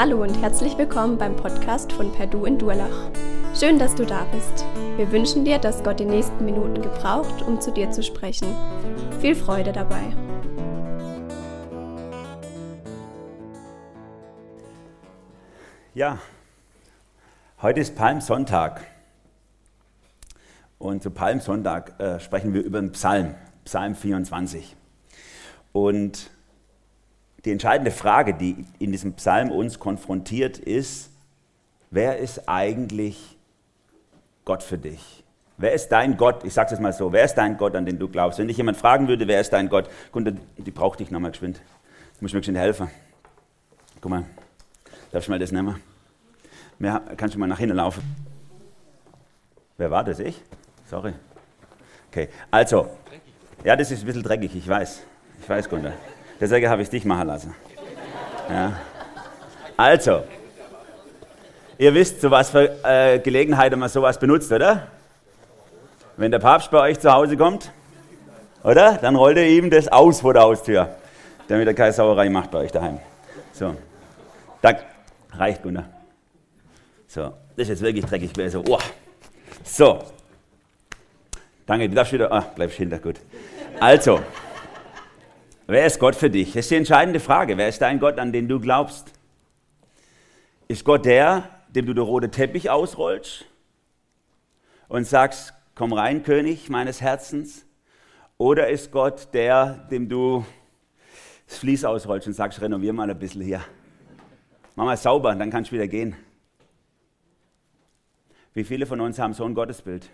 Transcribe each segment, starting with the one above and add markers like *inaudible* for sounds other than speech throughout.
Hallo und herzlich willkommen beim Podcast von Perdu in Durlach. Schön, dass du da bist. Wir wünschen dir, dass Gott die nächsten Minuten gebraucht, um zu dir zu sprechen. Viel Freude dabei. Ja, heute ist Palmsonntag. Und zu Palmsonntag äh, sprechen wir über den Psalm, Psalm 24. Und die entscheidende Frage, die in diesem Psalm uns konfrontiert, ist, wer ist eigentlich Gott für dich? Wer ist dein Gott? Ich sage es mal so, wer ist dein Gott, an den du glaubst? Wenn dich jemand fragen würde, wer ist dein Gott? Gunter, die braucht dich nochmal geschwind. Du musst mir geschwind helfen. Guck mal, darf ich mal das nehmen? Mehr, kannst du mal nach hinten laufen? Wer war das? Ich? Sorry. Okay, also, ja, das ist ein bisschen dreckig, ich weiß. Ich weiß, Gunter. Deswegen habe ich dich machen lassen. Ja. Also, ihr wisst, zu was für äh, Gelegenheiten man sowas benutzt, oder? Wenn der Papst bei euch zu Hause kommt, oder? Dann rollt ihr ihm das aus vor der Haustür, damit er keine Sauerei macht bei euch daheim. So, Dank. Reicht, Gunnar. So, das ist jetzt wirklich dreckig gewesen. Oh. So. Danke, du darfst wieder. Ah, bleibst hinter, gut. Also. Wer ist Gott für dich? Das ist die entscheidende Frage. Wer ist dein Gott, an den du glaubst? Ist Gott der, dem du den roten Teppich ausrollst und sagst, komm rein, König meines Herzens? Oder ist Gott der, dem du das Vlies ausrollst und sagst, renovier mal ein bisschen hier. Mach mal sauber, dann kannst du wieder gehen. Wie viele von uns haben so ein Gottesbild?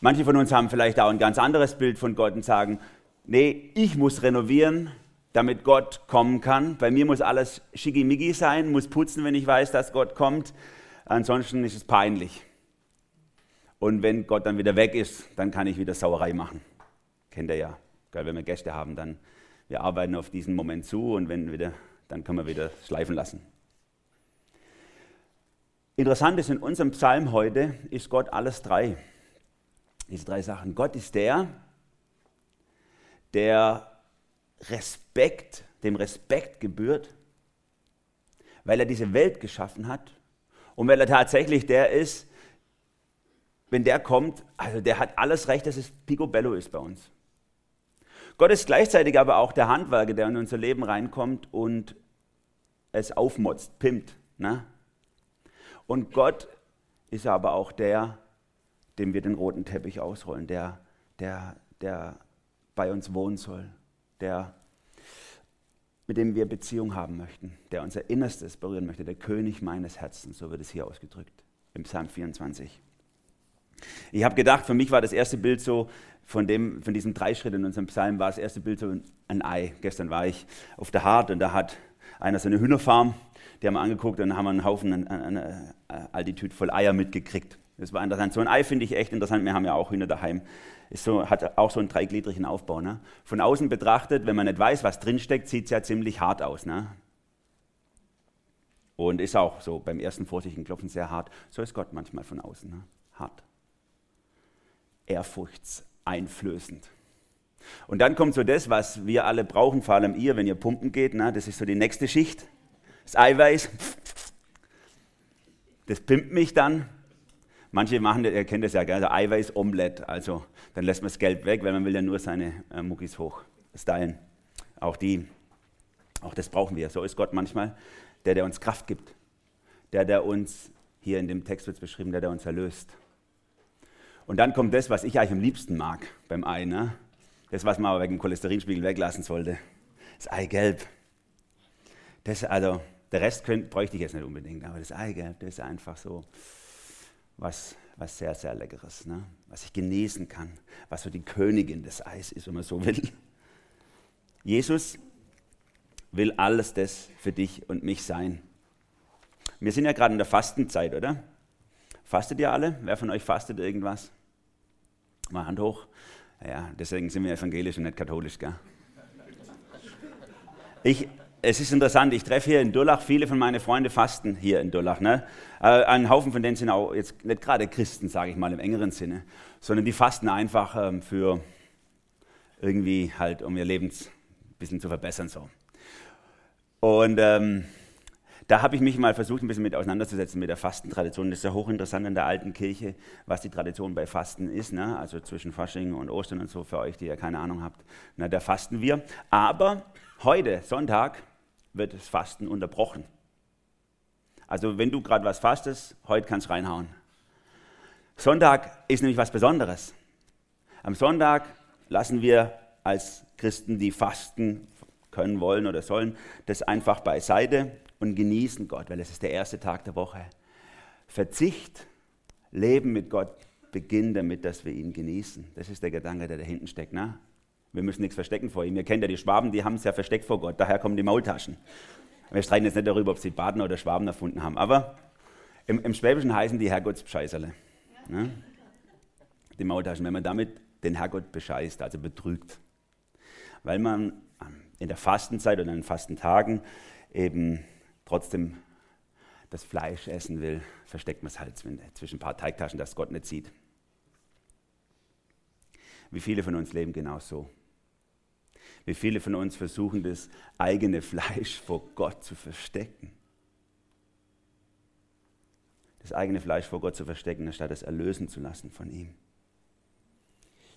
Manche von uns haben vielleicht auch ein ganz anderes Bild von Gott und sagen, nee, ich muss renovieren, damit Gott kommen kann. Bei mir muss alles schickimicki sein, muss putzen, wenn ich weiß, dass Gott kommt. Ansonsten ist es peinlich. Und wenn Gott dann wieder weg ist, dann kann ich wieder Sauerei machen. Kennt ihr ja. Wenn wir Gäste haben, dann wir arbeiten auf diesen Moment zu und wenn wieder, dann können wir wieder schleifen lassen. Interessant ist in unserem Psalm heute, ist Gott alles drei. Diese drei Sachen. Gott ist der, der Respekt, dem Respekt gebührt, weil er diese Welt geschaffen hat und weil er tatsächlich der ist, wenn der kommt, also der hat alles recht, dass es picobello ist bei uns. Gott ist gleichzeitig aber auch der Handwerker, der in unser Leben reinkommt und es aufmotzt, pimmt. Ne? Und Gott ist aber auch der, dem wir den roten Teppich ausrollen, der, der, der bei uns wohnen soll, der, mit dem wir Beziehung haben möchten, der unser Innerstes berühren möchte, der König meines Herzens, so wird es hier ausgedrückt im Psalm 24. Ich habe gedacht, für mich war das erste Bild so, von, dem, von diesen drei Schritten in unserem Psalm war das erste Bild so ein Ei. Gestern war ich auf der Hart und da hat einer so eine Hühnerfarm, die haben wir angeguckt und haben einen Haufen, eine, eine, eine Altitüde voll Eier mitgekriegt. Das war interessant. So ein Ei finde ich echt interessant. Wir haben ja auch Hühner daheim. Ist so, hat auch so einen dreigliedrigen Aufbau. Ne? Von außen betrachtet, wenn man nicht weiß, was drinsteckt, sieht es ja ziemlich hart aus. Ne? Und ist auch so beim ersten vorsichtigen Klopfen sehr hart. So ist Gott manchmal von außen. Ne? Hart. Ehrfurchtseinflößend. Und dann kommt so das, was wir alle brauchen, vor allem ihr, wenn ihr pumpen geht. Ne? Das ist so die nächste Schicht. Das Eiweiß. Das pimpt mich dann Manche machen, ihr kennt das ja gerne, also Eiweiß-Omelette. Also dann lässt man das Geld weg, weil man will ja nur seine äh, Muckis hochstylen. Auch die, auch das brauchen wir. So ist Gott manchmal, der, der uns Kraft gibt. Der, der uns, hier in dem Text wird es beschrieben, der, der uns erlöst. Und dann kommt das, was ich eigentlich am liebsten mag beim Ei. Ne? Das, was man aber wegen dem Cholesterinspiegel weglassen sollte. Das Eigelb. Das, also, der Rest könnt, bräuchte ich jetzt nicht unbedingt, aber das Eigelb, das ist einfach so was, was sehr, sehr Leckeres, ne? was ich genießen kann, was so die Königin des Eis ist, wenn man so will. Jesus will alles das für dich und mich sein. Wir sind ja gerade in der Fastenzeit, oder? Fastet ihr alle? Wer von euch fastet irgendwas? Mal Hand hoch. Ja, deswegen sind wir evangelisch und nicht katholisch, gell? Ich, es ist interessant, ich treffe hier in Durlach, viele von meinen Freunden fasten hier in Durlach. Ne? Äh, ein Haufen von denen sind auch jetzt nicht gerade Christen, sage ich mal im engeren Sinne, sondern die fasten einfach ähm, für irgendwie halt, um ihr Leben ein bisschen zu verbessern. So. Und ähm, da habe ich mich mal versucht, ein bisschen mit auseinanderzusetzen mit der Fastentradition. Das ist ja hochinteressant in der alten Kirche, was die Tradition bei Fasten ist. Ne? Also zwischen Fasching und Ostern und so, für euch, die ja keine Ahnung habt. Na, da fasten wir. Aber heute, Sonntag, wird das Fasten unterbrochen. Also wenn du gerade was fastest, heute kannst du reinhauen. Sonntag ist nämlich was Besonderes. Am Sonntag lassen wir als Christen, die fasten können, wollen oder sollen, das einfach beiseite und genießen Gott, weil es ist der erste Tag der Woche. Verzicht, Leben mit Gott beginnt damit, dass wir ihn genießen. Das ist der Gedanke, der dahinten steckt. Ne? Wir müssen nichts verstecken vor ihm. Ihr kennt ja die Schwaben, die haben es ja versteckt vor Gott. Daher kommen die Maultaschen. Wir streiten jetzt nicht darüber, ob sie Baden oder Schwaben erfunden haben. Aber im, im Schwäbischen heißen die Herrgottsbescheißerle. Ne? Die Maultaschen, wenn man damit den Herrgott bescheißt, also betrügt. Weil man in der Fastenzeit oder in den Fastentagen eben trotzdem das Fleisch essen will, versteckt man es halt zwischen ein paar Teigtaschen, dass Gott nicht sieht. Wie viele von uns leben genau so? Wie viele von uns versuchen, das eigene Fleisch vor Gott zu verstecken? Das eigene Fleisch vor Gott zu verstecken, anstatt es erlösen zu lassen von ihm.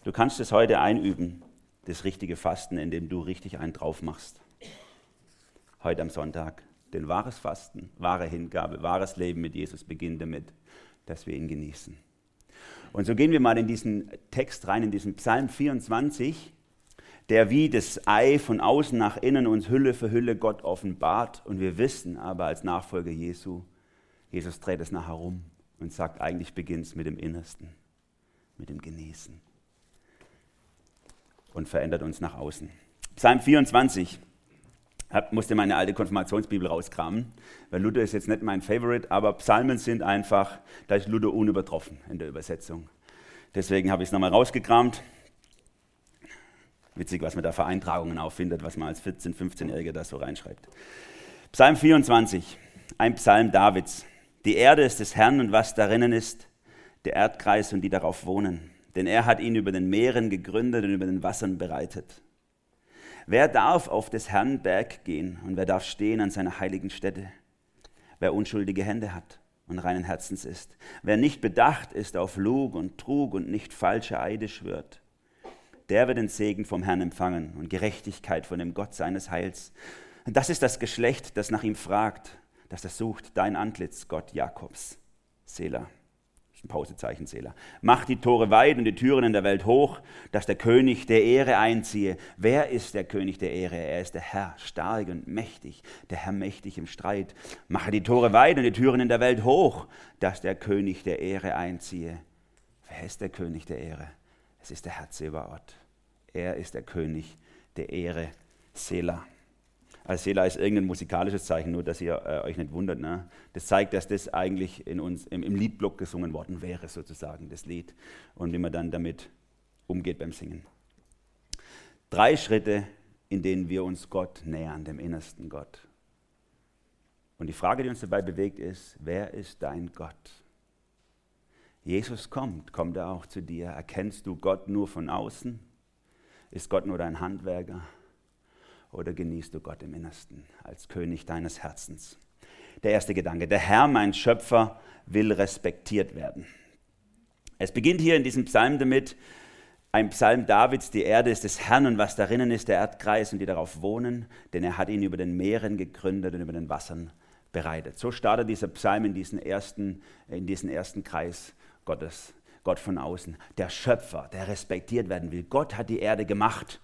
Du kannst es heute einüben, das richtige Fasten, indem du richtig einen drauf machst. Heute am Sonntag. Denn wahres Fasten, wahre Hingabe, wahres Leben mit Jesus beginnt damit, dass wir ihn genießen. Und so gehen wir mal in diesen Text rein, in diesen Psalm 24, der wie das Ei von außen nach innen uns Hülle für Hülle Gott offenbart. Und wir wissen aber als Nachfolger Jesu, Jesus dreht es nachher rum und sagt, eigentlich beginnt es mit dem Innersten, mit dem Genießen und verändert uns nach außen. Psalm 24 hab, musste meine alte Konfirmationsbibel rauskramen, weil Luther ist jetzt nicht mein Favorite, aber Psalmen sind einfach, da ist Luther unübertroffen in der Übersetzung. Deswegen habe ich es nochmal rausgekramt. Witzig, was man da für Eintragungen auffindet, was man als 14-, 15-Jähriger da so reinschreibt. Psalm 24, ein Psalm Davids. Die Erde ist des Herrn und was darinnen ist, der Erdkreis und die darauf wohnen. Denn er hat ihn über den Meeren gegründet und über den Wassern bereitet. Wer darf auf des Herrn Berg gehen und wer darf stehen an seiner heiligen Stätte? Wer unschuldige Hände hat und reinen Herzens ist, wer nicht bedacht ist auf Lug und Trug und nicht falsche Eide schwört, der wird den Segen vom Herrn empfangen und Gerechtigkeit von dem Gott seines Heils. Das ist das Geschlecht, das nach ihm fragt, das das sucht, dein Antlitz, Gott Jakobs. Selah ein Pausezeichenzähler. Macht die Tore weit und die Türen in der Welt hoch, dass der König der Ehre einziehe. Wer ist der König der Ehre? Er ist der Herr, stark und mächtig, der Herr mächtig im Streit. Mache die Tore weit und die Türen in der Welt hoch, dass der König der Ehre einziehe. Wer ist der König der Ehre? Es ist der Herr Zebaoth. Er ist der König der Ehre. Selah. Also Sela ist irgendein musikalisches Zeichen, nur dass ihr äh, euch nicht wundert. Ne? Das zeigt, dass das eigentlich in uns im, im Liedblock gesungen worden wäre, sozusagen, das Lied. Und wie man dann damit umgeht beim Singen. Drei Schritte, in denen wir uns Gott nähern, dem innersten Gott. Und die Frage, die uns dabei bewegt, ist, wer ist dein Gott? Jesus kommt, kommt er auch zu dir. Erkennst du Gott nur von außen? Ist Gott nur dein Handwerker? oder genießt du Gott im Innersten als König deines Herzens? Der erste Gedanke, der Herr, mein Schöpfer, will respektiert werden. Es beginnt hier in diesem Psalm damit, ein Psalm Davids, die Erde ist des Herrn und was darinnen ist, der Erdkreis und die darauf wohnen, denn er hat ihn über den Meeren gegründet und über den Wassern bereitet. So startet dieser Psalm in diesen ersten, in diesen ersten Kreis Gottes, Gott von außen. Der Schöpfer, der respektiert werden will. Gott hat die Erde gemacht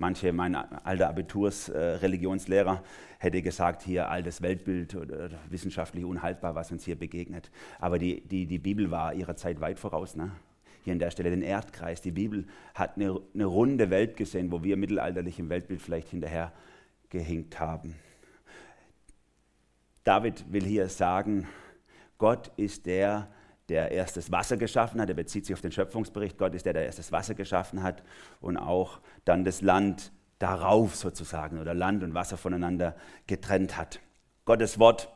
Manche, mein alter Abiturs-Religionslehrer äh, hätte gesagt, hier altes Weltbild oder wissenschaftlich unhaltbar, was uns hier begegnet. Aber die, die, die Bibel war ihrer Zeit weit voraus. Ne? Hier an der Stelle den Erdkreis. Die Bibel hat eine, eine runde Welt gesehen, wo wir mittelalterlich im Weltbild vielleicht hinterher gehinkt haben. David will hier sagen, Gott ist der, der erst das Wasser geschaffen hat. Er bezieht sich auf den Schöpfungsbericht. Gott ist der, der das Wasser geschaffen hat und auch dann das Land darauf sozusagen oder Land und Wasser voneinander getrennt hat. Gottes Wort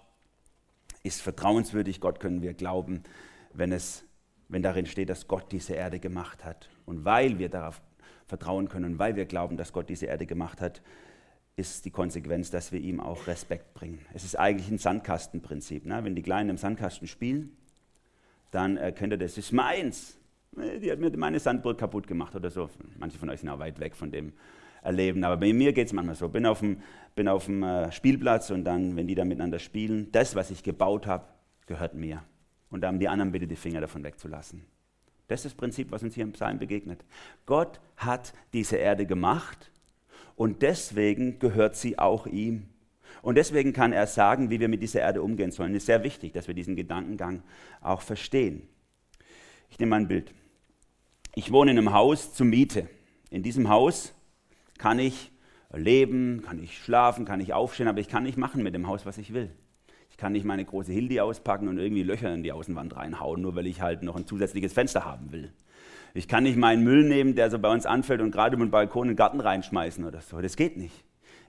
ist vertrauenswürdig. Gott können wir glauben, wenn, es, wenn darin steht, dass Gott diese Erde gemacht hat. Und weil wir darauf vertrauen können und weil wir glauben, dass Gott diese Erde gemacht hat, ist die Konsequenz, dass wir ihm auch Respekt bringen. Es ist eigentlich ein Sandkastenprinzip. Ne? Wenn die Kleinen im Sandkasten spielen, dann erkennt er, das ist meins. Die hat mir meine Sandburg kaputt gemacht oder so. Manche von euch sind auch weit weg von dem Erleben. Aber bei mir geht es manchmal so. Bin auf dem, bin auf dem äh, Spielplatz und dann, wenn die da miteinander spielen, das, was ich gebaut habe, gehört mir. Und da haben die anderen bitte die Finger davon wegzulassen. Das ist das Prinzip, was uns hier im Psalm begegnet. Gott hat diese Erde gemacht und deswegen gehört sie auch ihm. Und deswegen kann er sagen, wie wir mit dieser Erde umgehen sollen. Es ist sehr wichtig, dass wir diesen Gedankengang auch verstehen. Ich nehme mal ein Bild. Ich wohne in einem Haus zur Miete. In diesem Haus kann ich leben, kann ich schlafen, kann ich aufstehen, aber ich kann nicht machen mit dem Haus, was ich will. Ich kann nicht meine große Hildi auspacken und irgendwie Löcher in die Außenwand reinhauen, nur weil ich halt noch ein zusätzliches Fenster haben will. Ich kann nicht meinen Müll nehmen, der so bei uns anfällt und gerade über den Balkon in den Garten reinschmeißen oder so. Das geht nicht.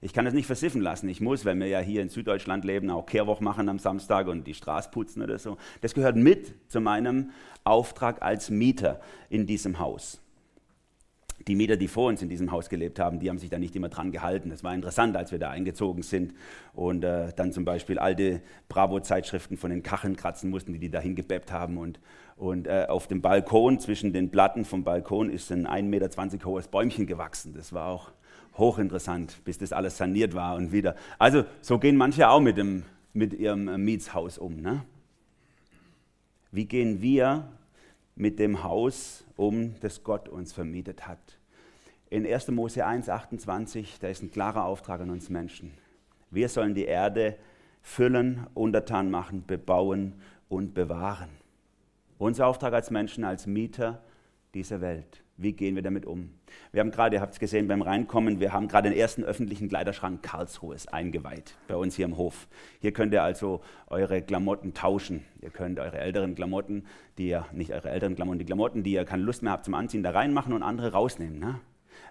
Ich kann das nicht versiffen lassen. Ich muss, wenn wir ja hier in Süddeutschland leben, auch Kehrwoch machen am Samstag und die Straße putzen oder so. Das gehört mit zu meinem Auftrag als Mieter in diesem Haus die Mieter, die vor uns in diesem Haus gelebt haben, die haben sich da nicht immer dran gehalten. Das war interessant, als wir da eingezogen sind und äh, dann zum Beispiel alte Bravo-Zeitschriften von den Kacheln kratzen mussten, die die da hingebeppt haben. Und, und äh, auf dem Balkon, zwischen den Platten vom Balkon, ist ein 1,20 Meter hohes Bäumchen gewachsen. Das war auch hochinteressant, bis das alles saniert war und wieder. Also so gehen manche auch mit, dem, mit ihrem Mietshaus um. Ne? Wie gehen wir mit dem Haus um, das Gott uns vermietet hat. In 1. Mose 1, 28, da ist ein klarer Auftrag an uns Menschen. Wir sollen die Erde füllen, untertan machen, bebauen und bewahren. Unser Auftrag als Menschen, als Mieter dieser Welt. Wie gehen wir damit um? Wir haben gerade, ihr habt es gesehen beim Reinkommen, wir haben gerade den ersten öffentlichen Kleiderschrank Karlsruhes eingeweiht, bei uns hier im Hof. Hier könnt ihr also eure Klamotten tauschen. Ihr könnt eure älteren Klamotten, die ihr, nicht eure älteren Klamotten, die Klamotten, die ihr keine Lust mehr habt zum Anziehen, da reinmachen und andere rausnehmen. Ne?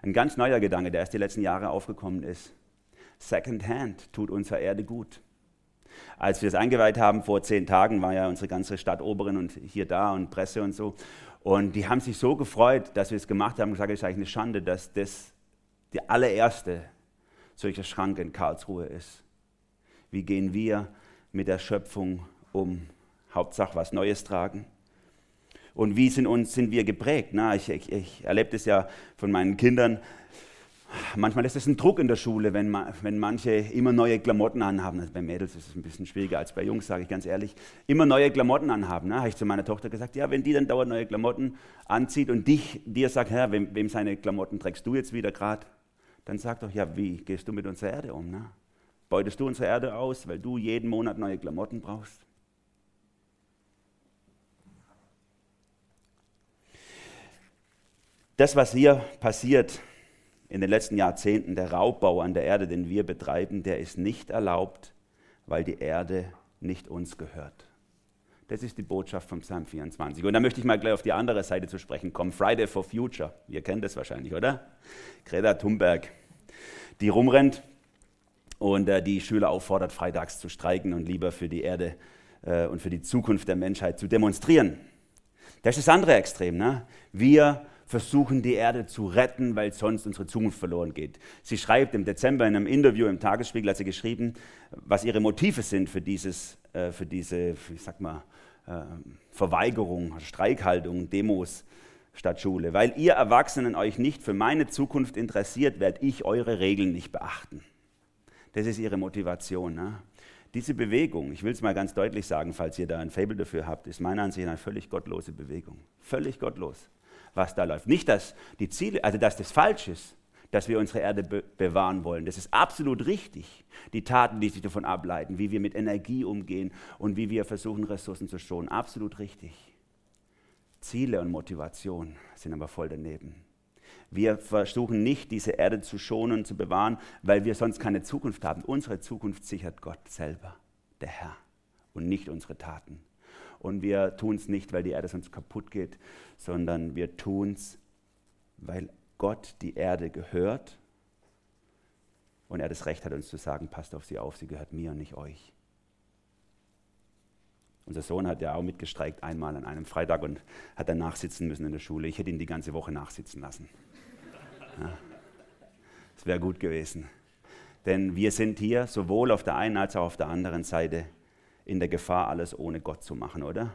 Ein ganz neuer Gedanke, der erst die letzten Jahre aufgekommen ist. Second Hand tut unserer Erde gut. Als wir es eingeweiht haben vor zehn Tagen, war ja unsere ganze Stadt Oberin und hier da und Presse und so. Und die haben sich so gefreut, dass wir es gemacht haben und gesagt, es ist eigentlich eine Schande, dass das die allererste solche Schrank in Karlsruhe ist. Wie gehen wir mit der Schöpfung um? Hauptsache was Neues tragen. Und wie sind, uns, sind wir geprägt? Na, ich, ich, ich erlebe das ja von meinen Kindern, Manchmal ist es ein Druck in der Schule, wenn, wenn manche immer neue Klamotten anhaben. Also bei Mädels ist es ein bisschen schwieriger als bei Jungs, sage ich ganz ehrlich. Immer neue Klamotten anhaben. Ne? Habe ich zu meiner Tochter gesagt, ja, wenn die dann dauernd neue Klamotten anzieht und dich, dir sagt, Herr, wem, wem seine Klamotten trägst du jetzt wieder gerade? Dann sag doch, ja, wie gehst du mit unserer Erde um? Ne? Beutest du unsere Erde aus, weil du jeden Monat neue Klamotten brauchst? Das, was hier passiert, in den letzten Jahrzehnten, der Raubbau an der Erde, den wir betreiben, der ist nicht erlaubt, weil die Erde nicht uns gehört. Das ist die Botschaft vom Psalm 24. Und da möchte ich mal gleich auf die andere Seite zu sprechen kommen. Friday for Future. Ihr kennt das wahrscheinlich, oder? Greta Thunberg, die rumrennt und äh, die Schüler auffordert, freitags zu streiken und lieber für die Erde äh, und für die Zukunft der Menschheit zu demonstrieren. Das ist das andere Extrem. Ne? Wir versuchen, die Erde zu retten, weil sonst unsere Zukunft verloren geht. Sie schreibt im Dezember in einem Interview im Tagesspiegel, hat sie geschrieben, was ihre Motive sind für, dieses, äh, für diese, ich sag mal, äh, Verweigerung, Streikhaltung, Demos statt Schule. Weil ihr Erwachsenen euch nicht für meine Zukunft interessiert, werde ich eure Regeln nicht beachten. Das ist ihre Motivation. Ne? Diese Bewegung, ich will es mal ganz deutlich sagen, falls ihr da ein Fable dafür habt, ist meiner Ansicht nach eine völlig gottlose Bewegung. Völlig gottlos was da läuft. Nicht, dass die Ziele, also dass das falsch ist, dass wir unsere Erde be bewahren wollen. Das ist absolut richtig. Die Taten, die sich davon ableiten, wie wir mit Energie umgehen und wie wir versuchen, Ressourcen zu schonen, absolut richtig. Ziele und Motivation sind aber voll daneben. Wir versuchen nicht, diese Erde zu schonen und zu bewahren, weil wir sonst keine Zukunft haben. Unsere Zukunft sichert Gott selber, der Herr, und nicht unsere Taten. Und wir tun es nicht, weil die Erde sonst kaputt geht, sondern wir tun es, weil Gott die Erde gehört und er das Recht hat, uns zu sagen, passt auf sie auf, sie gehört mir und nicht euch. Unser Sohn hat ja auch mitgestreikt einmal an einem Freitag und hat dann nachsitzen müssen in der Schule. Ich hätte ihn die ganze Woche nachsitzen lassen. Ja. Das wäre gut gewesen. Denn wir sind hier sowohl auf der einen als auch auf der anderen Seite in der Gefahr, alles ohne Gott zu machen, oder?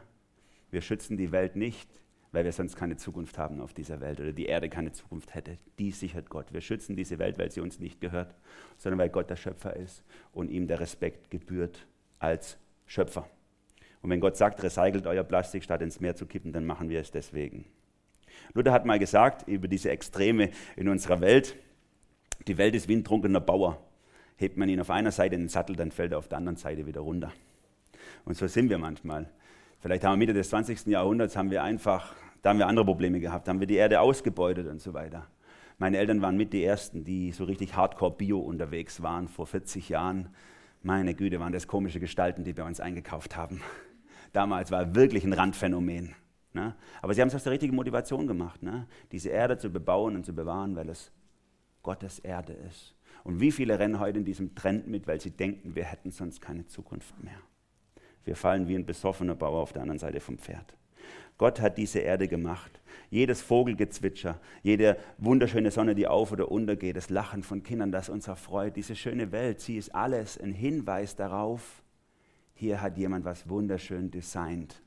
Wir schützen die Welt nicht, weil wir sonst keine Zukunft haben auf dieser Welt oder die Erde keine Zukunft hätte. Die sichert Gott. Wir schützen diese Welt, weil sie uns nicht gehört, sondern weil Gott der Schöpfer ist und ihm der Respekt gebührt als Schöpfer. Und wenn Gott sagt, recycelt euer Plastik, statt ins Meer zu kippen, dann machen wir es deswegen. Luther hat mal gesagt über diese Extreme in unserer Welt, die Welt ist wie ein trunkener Bauer. Hebt man ihn auf einer Seite in den Sattel, dann fällt er auf der anderen Seite wieder runter. Und so sind wir manchmal. Vielleicht haben wir Mitte des 20. Jahrhunderts haben wir einfach, da haben wir andere Probleme gehabt, haben wir die Erde ausgebeutet und so weiter. Meine Eltern waren mit die ersten, die so richtig Hardcore Bio unterwegs waren vor 40 Jahren. Meine Güte, waren das komische Gestalten, die bei uns eingekauft haben. *laughs* Damals war wirklich ein Randphänomen. Ne? Aber sie haben es aus der richtigen Motivation gemacht, ne? diese Erde zu bebauen und zu bewahren, weil es Gottes Erde ist. Und wie viele rennen heute in diesem Trend mit, weil sie denken, wir hätten sonst keine Zukunft mehr. Wir fallen wie ein besoffener Bauer auf der anderen Seite vom Pferd. Gott hat diese Erde gemacht. Jedes Vogelgezwitscher, jede wunderschöne Sonne, die auf oder untergeht, das Lachen von Kindern, das uns erfreut, diese schöne Welt, sie ist alles ein Hinweis darauf, hier hat jemand was wunderschön designt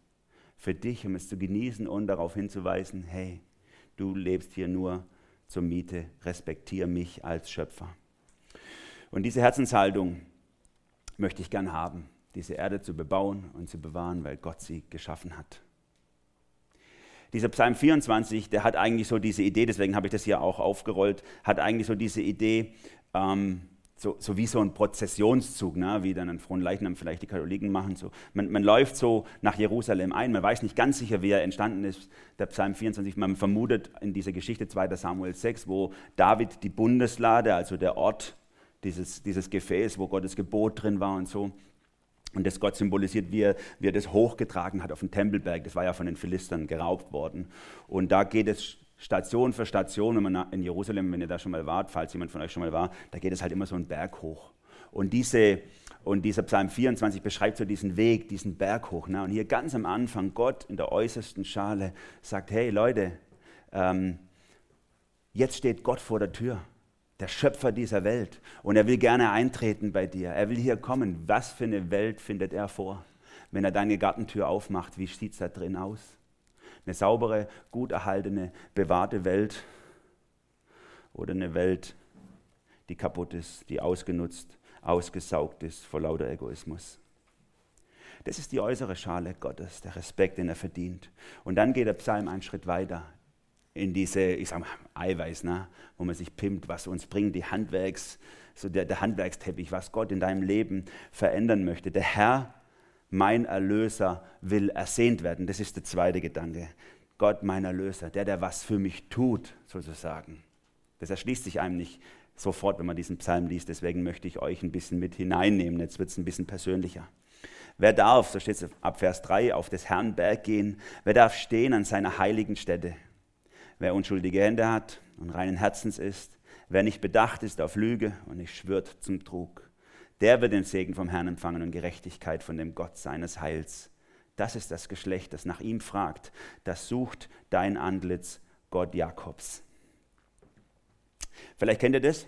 für dich, um es zu genießen und darauf hinzuweisen, hey, du lebst hier nur zur Miete, respektiere mich als Schöpfer. Und diese Herzenshaltung möchte ich gern haben, diese Erde zu bebauen und zu bewahren, weil Gott sie geschaffen hat. Dieser Psalm 24, der hat eigentlich so diese Idee, deswegen habe ich das hier auch aufgerollt, hat eigentlich so diese Idee, ähm, so, so, wie so ein Prozessionszug, ne? wie dann ein Fronleichnam vielleicht die Katholiken machen. So. Man, man, läuft so nach Jerusalem ein, man weiß nicht ganz sicher, wie er entstanden ist, der Psalm 24. Man vermutet in dieser Geschichte 2. Samuel 6, wo David die Bundeslade, also der Ort, dieses, dieses Gefäß, wo Gottes Gebot drin war und so, und das Gott symbolisiert, wie er, wie er das hochgetragen hat auf den Tempelberg. Das war ja von den Philistern geraubt worden. Und da geht es Station für Station, wenn man in Jerusalem, wenn ihr da schon mal wart, falls jemand von euch schon mal war, da geht es halt immer so einen Berg hoch. Und, diese, und dieser Psalm 24 beschreibt so diesen Weg, diesen Berg hoch. Ne? Und hier ganz am Anfang, Gott in der äußersten Schale sagt, hey Leute, ähm, jetzt steht Gott vor der Tür der Schöpfer dieser Welt. Und er will gerne eintreten bei dir. Er will hier kommen. Was für eine Welt findet er vor? Wenn er deine Gartentür aufmacht, wie sieht es da drin aus? Eine saubere, gut erhaltene, bewahrte Welt oder eine Welt, die kaputt ist, die ausgenutzt, ausgesaugt ist vor lauter Egoismus. Das ist die äußere Schale Gottes, der Respekt, den er verdient. Und dann geht der Psalm einen Schritt weiter in diese, ich sag mal, Eiweiß, ne? wo man sich pimmt, was uns bringt, die Handwerks, so der, der Handwerksteppich, was Gott in deinem Leben verändern möchte. Der Herr, mein Erlöser, will ersehnt werden. Das ist der zweite Gedanke. Gott, mein Erlöser, der, der was für mich tut, sozusagen. Das erschließt sich einem nicht sofort, wenn man diesen Psalm liest. Deswegen möchte ich euch ein bisschen mit hineinnehmen. Jetzt wird es ein bisschen persönlicher. Wer darf, so steht es ab Vers 3, auf des Herrn Berg gehen? Wer darf stehen an seiner heiligen Stätte? Wer unschuldige Hände hat und reinen Herzens ist, wer nicht bedacht ist auf Lüge und nicht schwört zum Trug, der wird den Segen vom Herrn empfangen und Gerechtigkeit von dem Gott seines Heils. Das ist das Geschlecht, das nach ihm fragt. Das sucht dein Antlitz, Gott Jakobs. Vielleicht kennt ihr das.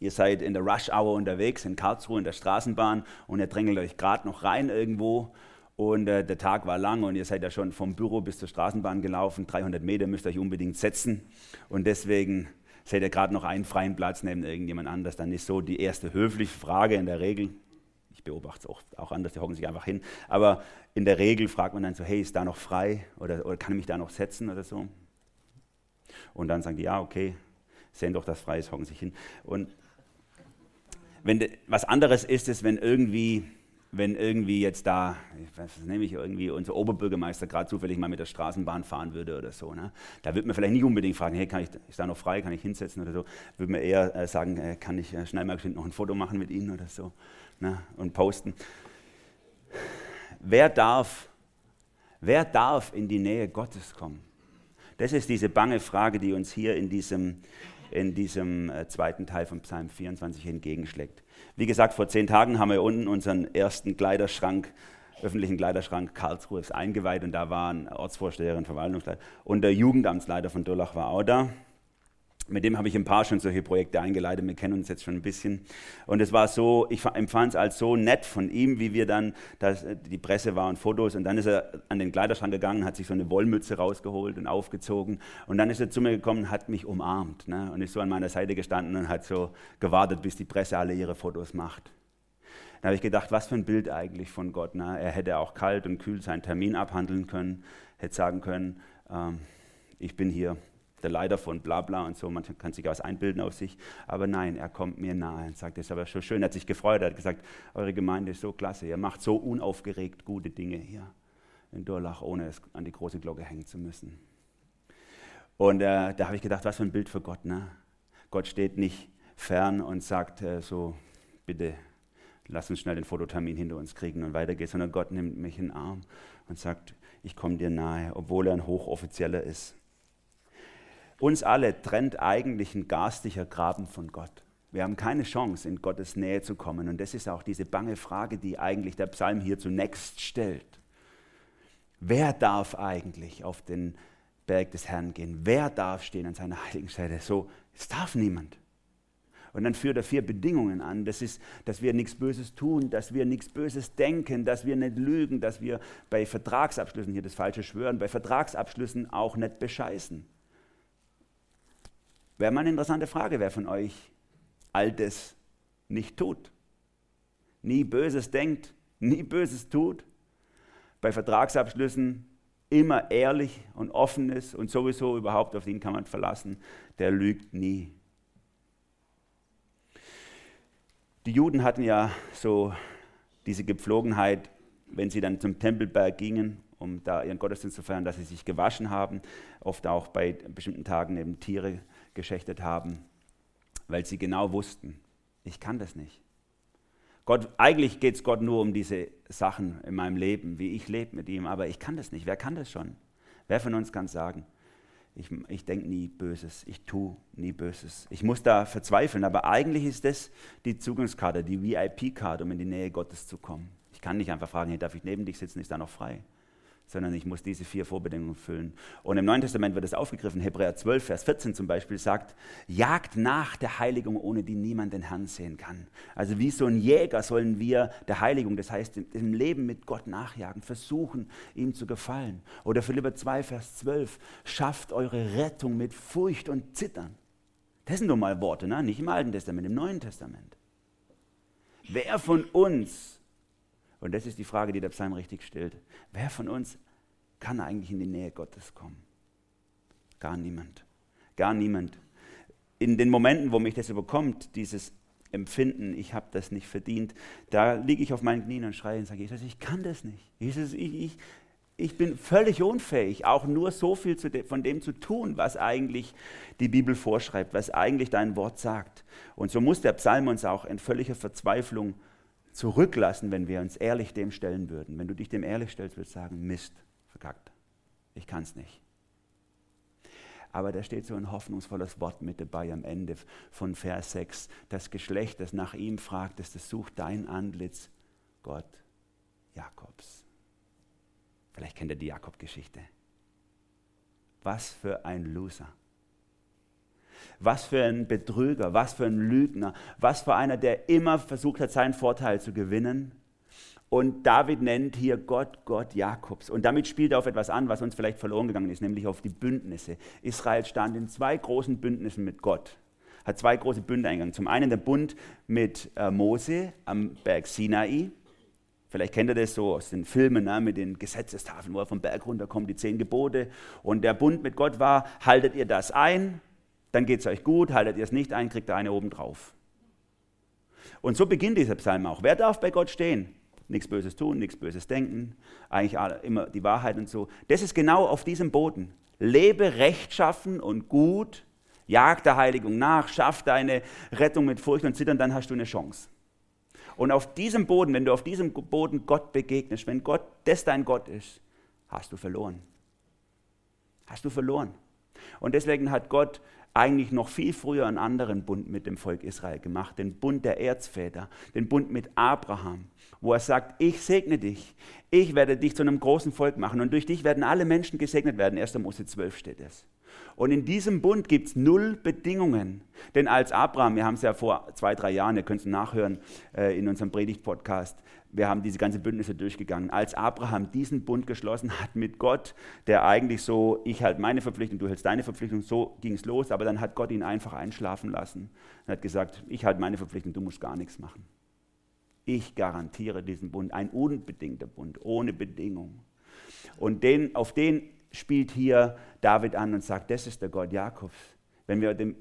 Ihr seid in der Rush Hour unterwegs in Karlsruhe in der Straßenbahn und ihr drängelt euch gerade noch rein irgendwo und äh, der Tag war lang und ihr seid ja schon vom Büro bis zur Straßenbahn gelaufen. 300 Meter müsst ihr euch unbedingt setzen. Und deswegen seht ihr gerade noch einen freien Platz neben irgendjemand anders. Dann ist so die erste höfliche Frage in der Regel. Ich beobachte es auch, auch anders, die hocken sich einfach hin. Aber in der Regel fragt man dann so, hey, ist da noch frei? Oder, oder kann ich mich da noch setzen oder so? Und dann sagen die, ja, okay, sehen doch, dass frei ist, hocken sich hin. Und wenn de, was anderes ist es, wenn irgendwie wenn irgendwie jetzt da, was nehme ich irgendwie, unser Oberbürgermeister gerade zufällig mal mit der Straßenbahn fahren würde oder so. Ne? Da würde man vielleicht nicht unbedingt fragen, hey, kann ich, ist da noch frei, kann ich hinsetzen oder so. Würde man eher äh, sagen, äh, kann ich äh, schnell mal noch ein Foto machen mit Ihnen oder so ne? und posten. Wer darf, wer darf in die Nähe Gottes kommen? Das ist diese bange Frage, die uns hier in diesem, in diesem äh, zweiten Teil von Psalm 24 entgegenschlägt. Wie gesagt, vor zehn Tagen haben wir unten unseren ersten Kleiderschrank, öffentlichen Kleiderschrank Karlsruhe eingeweiht und da waren Ortsvorsteherin, Verwaltungsleiter und der Jugendamtsleiter von Durlach war auch da. Mit dem habe ich ein paar schon solche Projekte eingeleitet. Wir kennen uns jetzt schon ein bisschen. Und es war so, ich empfand es als so nett von ihm, wie wir dann, dass die Presse war und Fotos. Und dann ist er an den Kleiderschrank gegangen, hat sich so eine Wollmütze rausgeholt und aufgezogen. Und dann ist er zu mir gekommen hat mich umarmt. Ne? Und ist so an meiner Seite gestanden und hat so gewartet, bis die Presse alle ihre Fotos macht. Da habe ich gedacht, was für ein Bild eigentlich von Gott. Ne? Er hätte auch kalt und kühl seinen Termin abhandeln können, hätte sagen können, ähm, ich bin hier der Leiter von bla bla und so, man kann sich was einbilden auf sich, aber nein, er kommt mir nahe und sagt, das ist aber schon schön, er hat sich gefreut, er hat gesagt, eure Gemeinde ist so klasse, ihr macht so unaufgeregt gute Dinge hier in Durlach, ohne es an die große Glocke hängen zu müssen. Und äh, da habe ich gedacht, was für ein Bild für Gott, ne? Gott steht nicht fern und sagt äh, so, bitte lass uns schnell den Fototermin hinter uns kriegen und weiter geht's, sondern Gott nimmt mich in den Arm und sagt, ich komme dir nahe, obwohl er ein Hochoffizieller ist. Uns alle trennt eigentlich ein garstiger Graben von Gott. Wir haben keine Chance, in Gottes Nähe zu kommen. Und das ist auch diese bange Frage, die eigentlich der Psalm hier zunächst stellt. Wer darf eigentlich auf den Berg des Herrn gehen? Wer darf stehen an seiner heiligen Stätte? So, es darf niemand. Und dann führt er vier Bedingungen an. Das ist, dass wir nichts Böses tun, dass wir nichts Böses denken, dass wir nicht lügen, dass wir bei Vertragsabschlüssen, hier das falsche Schwören, bei Vertragsabschlüssen auch nicht bescheißen. Wäre mal eine interessante Frage, wer von euch all das nicht tut. Nie Böses denkt, nie Böses tut. Bei Vertragsabschlüssen immer ehrlich und offen ist und sowieso überhaupt auf ihn kann man verlassen. Der lügt nie. Die Juden hatten ja so diese Gepflogenheit, wenn sie dann zum Tempelberg gingen um da ihren Gottesdienst zu feiern, dass sie sich gewaschen haben, oft auch bei bestimmten Tagen eben Tiere geschächtet haben, weil sie genau wussten, ich kann das nicht. Gott, eigentlich geht es Gott nur um diese Sachen in meinem Leben, wie ich lebe mit ihm, aber ich kann das nicht. Wer kann das schon? Wer von uns kann sagen, ich, ich denke nie Böses, ich tue nie Böses. Ich muss da verzweifeln, aber eigentlich ist das die Zugangskarte, die VIP-Karte, um in die Nähe Gottes zu kommen. Ich kann nicht einfach fragen, hey, darf ich neben dich sitzen, ist da noch frei? Sondern ich muss diese vier Vorbedingungen füllen. Und im Neuen Testament wird es aufgegriffen. Hebräer 12, Vers 14 zum Beispiel sagt, jagt nach der Heiligung, ohne die niemand den Herrn sehen kann. Also wie so ein Jäger sollen wir der Heiligung, das heißt im Leben mit Gott nachjagen, versuchen, ihm zu gefallen. Oder Philipper 2, Vers 12, schafft eure Rettung mit Furcht und Zittern. Das sind doch mal Worte, ne? nicht im Alten Testament, im Neuen Testament. Wer von uns und das ist die Frage, die der Psalm richtig stellt. Wer von uns kann eigentlich in die Nähe Gottes kommen? Gar niemand. Gar niemand. In den Momenten, wo mich das überkommt, dieses Empfinden, ich habe das nicht verdient, da liege ich auf meinen Knien und schreie und sage, Jesus, ich kann das nicht. Jesus, ich, ich, ich bin völlig unfähig, auch nur so viel de, von dem zu tun, was eigentlich die Bibel vorschreibt, was eigentlich dein Wort sagt. Und so muss der Psalm uns auch in völliger Verzweiflung zurücklassen, wenn wir uns ehrlich dem stellen würden. Wenn du dich dem ehrlich stellst, würdest du sagen, Mist, verkackt, ich kann es nicht. Aber da steht so ein hoffnungsvolles Wort mit dabei am Ende von Vers 6. Das Geschlecht, das nach ihm fragt, das sucht dein Antlitz, Gott Jakobs. Vielleicht kennt ihr die Jakob-Geschichte. Was für ein Loser. Was für ein Betrüger, was für ein Lügner, was für einer, der immer versucht hat, seinen Vorteil zu gewinnen. Und David nennt hier Gott, Gott Jakobs. Und damit spielt er auf etwas an, was uns vielleicht verloren gegangen ist, nämlich auf die Bündnisse. Israel stand in zwei großen Bündnissen mit Gott, hat zwei große Bünde eingegangen. Zum einen der Bund mit äh, Mose am Berg Sinai. Vielleicht kennt ihr das so aus den Filmen ne, mit den Gesetzestafeln, wo er vom Berg runterkommt, die zehn Gebote. Und der Bund mit Gott war, haltet ihr das ein, dann geht es euch gut, haltet ihr es nicht ein, kriegt ihr eine oben drauf. Und so beginnt dieser Psalm auch. Wer darf bei Gott stehen? Nichts Böses tun, nichts Böses denken, eigentlich immer die Wahrheit und so. Das ist genau auf diesem Boden. Lebe rechtschaffen und gut, jag der Heiligung nach, schaff deine Rettung mit Furcht und Zittern, dann hast du eine Chance. Und auf diesem Boden, wenn du auf diesem Boden Gott begegnest, wenn Gott das dein Gott ist, hast du verloren. Hast du verloren. Und deswegen hat Gott eigentlich noch viel früher einen anderen Bund mit dem Volk Israel gemacht, den Bund der Erzväter, den Bund mit Abraham, wo er sagt, ich segne dich, ich werde dich zu einem großen Volk machen und durch dich werden alle Menschen gesegnet werden. 1. Mose 12 steht es. Und in diesem Bund gibt es null Bedingungen. Denn als Abraham, wir haben es ja vor zwei, drei Jahren, ihr könnt es nachhören äh, in unserem Predigt-Podcast, wir haben diese ganzen Bündnisse durchgegangen. Als Abraham diesen Bund geschlossen hat mit Gott, der eigentlich so, ich halte meine Verpflichtung, du hältst deine Verpflichtung, so ging es los, aber dann hat Gott ihn einfach einschlafen lassen und hat gesagt, ich halte meine Verpflichtung, du musst gar nichts machen. Ich garantiere diesen Bund, ein unbedingter Bund, ohne Bedingung. Und den, auf den spielt hier David an und sagt, das ist der Gott Jakobs. Wenn wir dem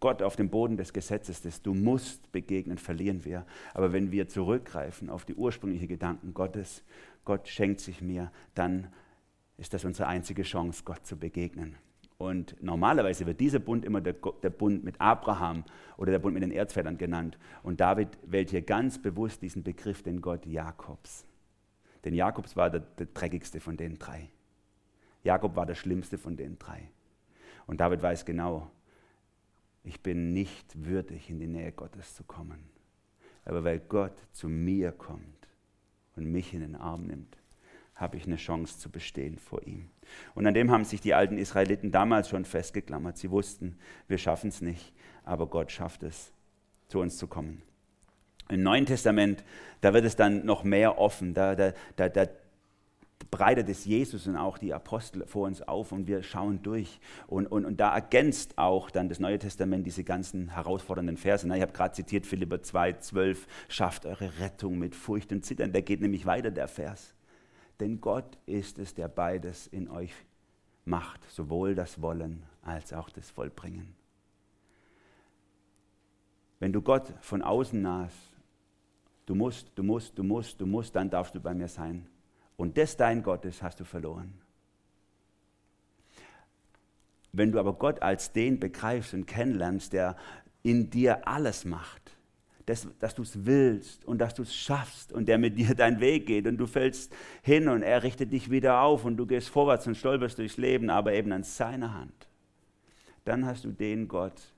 Gott auf dem Boden des Gesetzes des Du musst begegnen, verlieren wir. Aber wenn wir zurückgreifen auf die ursprünglichen Gedanken Gottes, Gott schenkt sich mir, dann ist das unsere einzige Chance, Gott zu begegnen. Und normalerweise wird dieser Bund immer der, der, Bund mit Abraham oder der Bund mit den Erzvätern genannt. Und David wählt hier ganz bewusst diesen Begriff, den Gott Jakobs. Denn Jakobs war der, der dreckigste von den drei. Jakob war der schlimmste von den drei. Und David weiß genau, ich bin nicht würdig, in die Nähe Gottes zu kommen. Aber weil Gott zu mir kommt und mich in den Arm nimmt, habe ich eine Chance zu bestehen vor ihm. Und an dem haben sich die alten Israeliten damals schon festgeklammert. Sie wussten, wir schaffen es nicht, aber Gott schafft es, zu uns zu kommen. Im Neuen Testament, da wird es dann noch mehr offen. Da, da, da, da breitet es Jesus und auch die Apostel vor uns auf und wir schauen durch. Und, und, und da ergänzt auch dann das Neue Testament diese ganzen herausfordernden Verse. Ich habe gerade zitiert Philipper 2, 12, schafft eure Rettung mit Furcht und Zittern. Der geht nämlich weiter, der Vers. Denn Gott ist es, der beides in euch macht, sowohl das Wollen als auch das Vollbringen. Wenn du Gott von außen nahst, du musst, du musst, du musst, du musst, dann darfst du bei mir sein und das dein Gott ist, hast du verloren. Wenn du aber Gott als den begreifst und kennenlernst, der in dir alles macht, dass, dass du es willst und dass du es schaffst und der mit dir deinen Weg geht und du fällst hin und er richtet dich wieder auf und du gehst vorwärts und stolperst durchs Leben, aber eben an seiner Hand, dann hast du den Gott,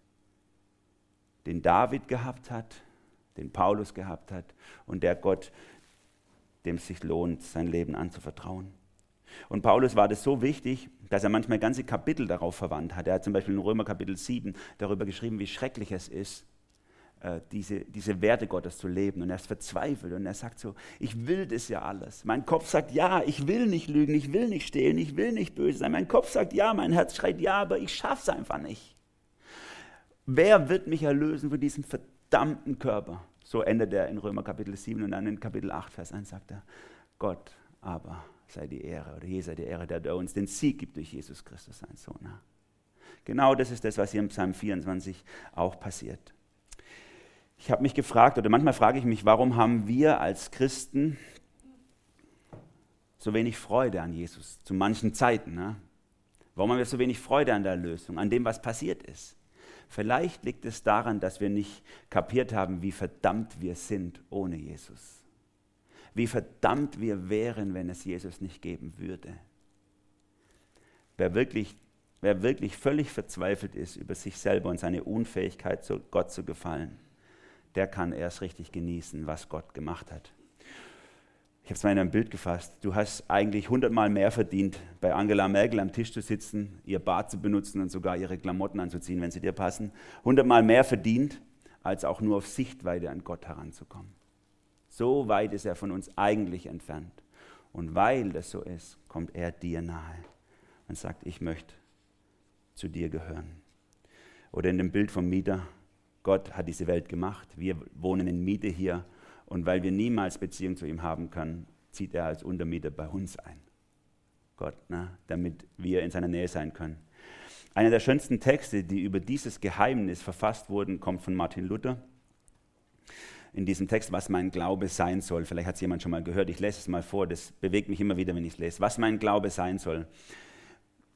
den David gehabt hat, den Paulus gehabt hat und der Gott, dem es sich lohnt, sein Leben anzuvertrauen. Und Paulus war das so wichtig, dass er manchmal ganze Kapitel darauf verwandt hat. Er hat zum Beispiel in Römer Kapitel 7 darüber geschrieben, wie schrecklich es ist, äh, diese, diese Werte Gottes zu leben. Und er ist verzweifelt und er sagt so, ich will das ja alles. Mein Kopf sagt, ja, ich will nicht lügen, ich will nicht stehlen, ich will nicht böse sein. Mein Kopf sagt, ja, mein Herz schreit, ja, aber ich schaffe es einfach nicht. Wer wird mich erlösen von diesem verdammten Körper? So endet er in Römer Kapitel 7 und dann in Kapitel 8, Vers 1 sagt er, Gott aber sei die Ehre oder je sei die Ehre, der, der uns den Sieg gibt durch Jesus Christus, sein Sohn. Genau das ist das, was hier im Psalm 24 auch passiert. Ich habe mich gefragt, oder manchmal frage ich mich, warum haben wir als Christen so wenig Freude an Jesus zu manchen Zeiten? Ne? Warum haben wir so wenig Freude an der Erlösung, an dem, was passiert ist? Vielleicht liegt es daran, dass wir nicht kapiert haben, wie verdammt wir sind ohne Jesus. Wie verdammt wir wären, wenn es Jesus nicht geben würde. Wer wirklich, wer wirklich völlig verzweifelt ist über sich selber und seine Unfähigkeit, Gott zu gefallen, der kann erst richtig genießen, was Gott gemacht hat. Ich habe es mal in einem Bild gefasst. Du hast eigentlich hundertmal mehr verdient, bei Angela Merkel am Tisch zu sitzen, ihr Bad zu benutzen und sogar ihre Klamotten anzuziehen, wenn sie dir passen. Hundertmal mehr verdient, als auch nur auf Sichtweite an Gott heranzukommen. So weit ist er von uns eigentlich entfernt. Und weil das so ist, kommt er dir nahe und sagt, ich möchte zu dir gehören. Oder in dem Bild vom Mieter, Gott hat diese Welt gemacht, wir wohnen in Miete hier und weil wir niemals Beziehung zu ihm haben können, zieht er als Untermieter bei uns ein. Gott, ne? damit wir in seiner Nähe sein können. Einer der schönsten Texte, die über dieses Geheimnis verfasst wurden, kommt von Martin Luther. In diesem Text, was mein Glaube sein soll. Vielleicht hat es jemand schon mal gehört. Ich lese es mal vor. Das bewegt mich immer wieder, wenn ich es lese. Was mein Glaube sein soll.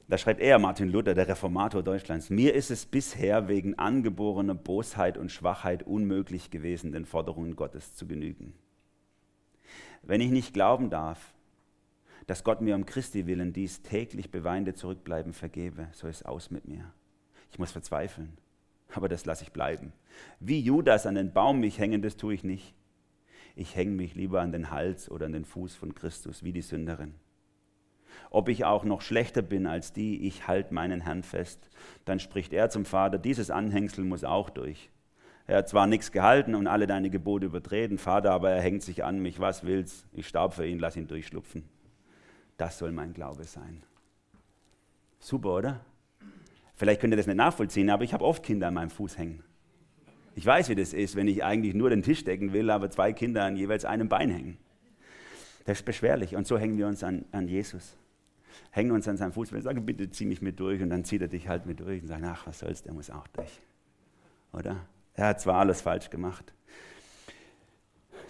Da schreibt er, Martin Luther, der Reformator Deutschlands, mir ist es bisher wegen angeborener Bosheit und Schwachheit unmöglich gewesen, den Forderungen Gottes zu genügen. Wenn ich nicht glauben darf, dass Gott mir um Christi willen dies täglich beweinte Zurückbleiben vergebe, so ist aus mit mir. Ich muss verzweifeln. Aber das lasse ich bleiben. Wie Judas an den Baum mich hängen, das tue ich nicht. Ich hänge mich lieber an den Hals oder an den Fuß von Christus, wie die Sünderin. Ob ich auch noch schlechter bin als die, ich halte meinen Herrn fest. Dann spricht er zum Vater, dieses Anhängsel muss auch durch. Er hat zwar nichts gehalten und alle deine Gebote übertreten, Vater, aber er hängt sich an mich, was will's? Ich starb für ihn, lass ihn durchschlupfen. Das soll mein Glaube sein. Super, oder? Vielleicht könnt ihr das nicht nachvollziehen, aber ich habe oft Kinder an meinem Fuß hängen. Ich weiß, wie das ist, wenn ich eigentlich nur den Tisch decken will, aber zwei Kinder an jeweils einem Bein hängen. Das ist beschwerlich. Und so hängen wir uns an, an Jesus. Hängen uns an seinem Fuß. Wir sagen, bitte zieh mich mit durch. Und dann zieht er dich halt mit durch und sagt, ach, was soll's, der muss auch durch. Oder? Er hat zwar alles falsch gemacht.